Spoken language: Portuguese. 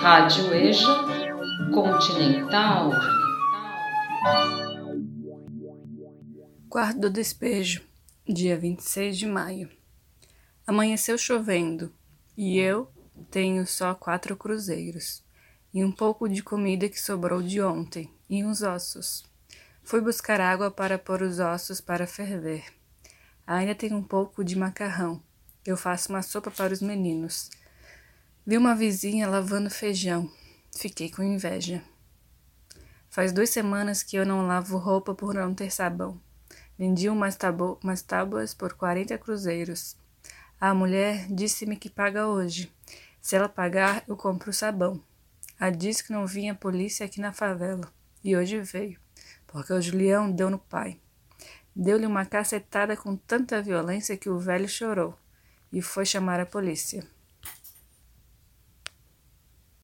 Rádio EJA Continental. Quarto do Despejo, dia 26 de maio. Amanheceu chovendo e eu tenho só quatro cruzeiros e um pouco de comida que sobrou de ontem e uns ossos. Fui buscar água para pôr os ossos para ferver. Ainda tem um pouco de macarrão. Eu faço uma sopa para os meninos. Vi uma vizinha lavando feijão. Fiquei com inveja. Faz duas semanas que eu não lavo roupa por não ter sabão. Vendi umas, umas tábuas por 40 cruzeiros. A mulher disse-me que paga hoje. Se ela pagar, eu compro sabão. A disse que não vinha polícia aqui na favela. E hoje veio, porque o Julião deu no pai. Deu-lhe uma cacetada com tanta violência que o velho chorou e foi chamar a polícia.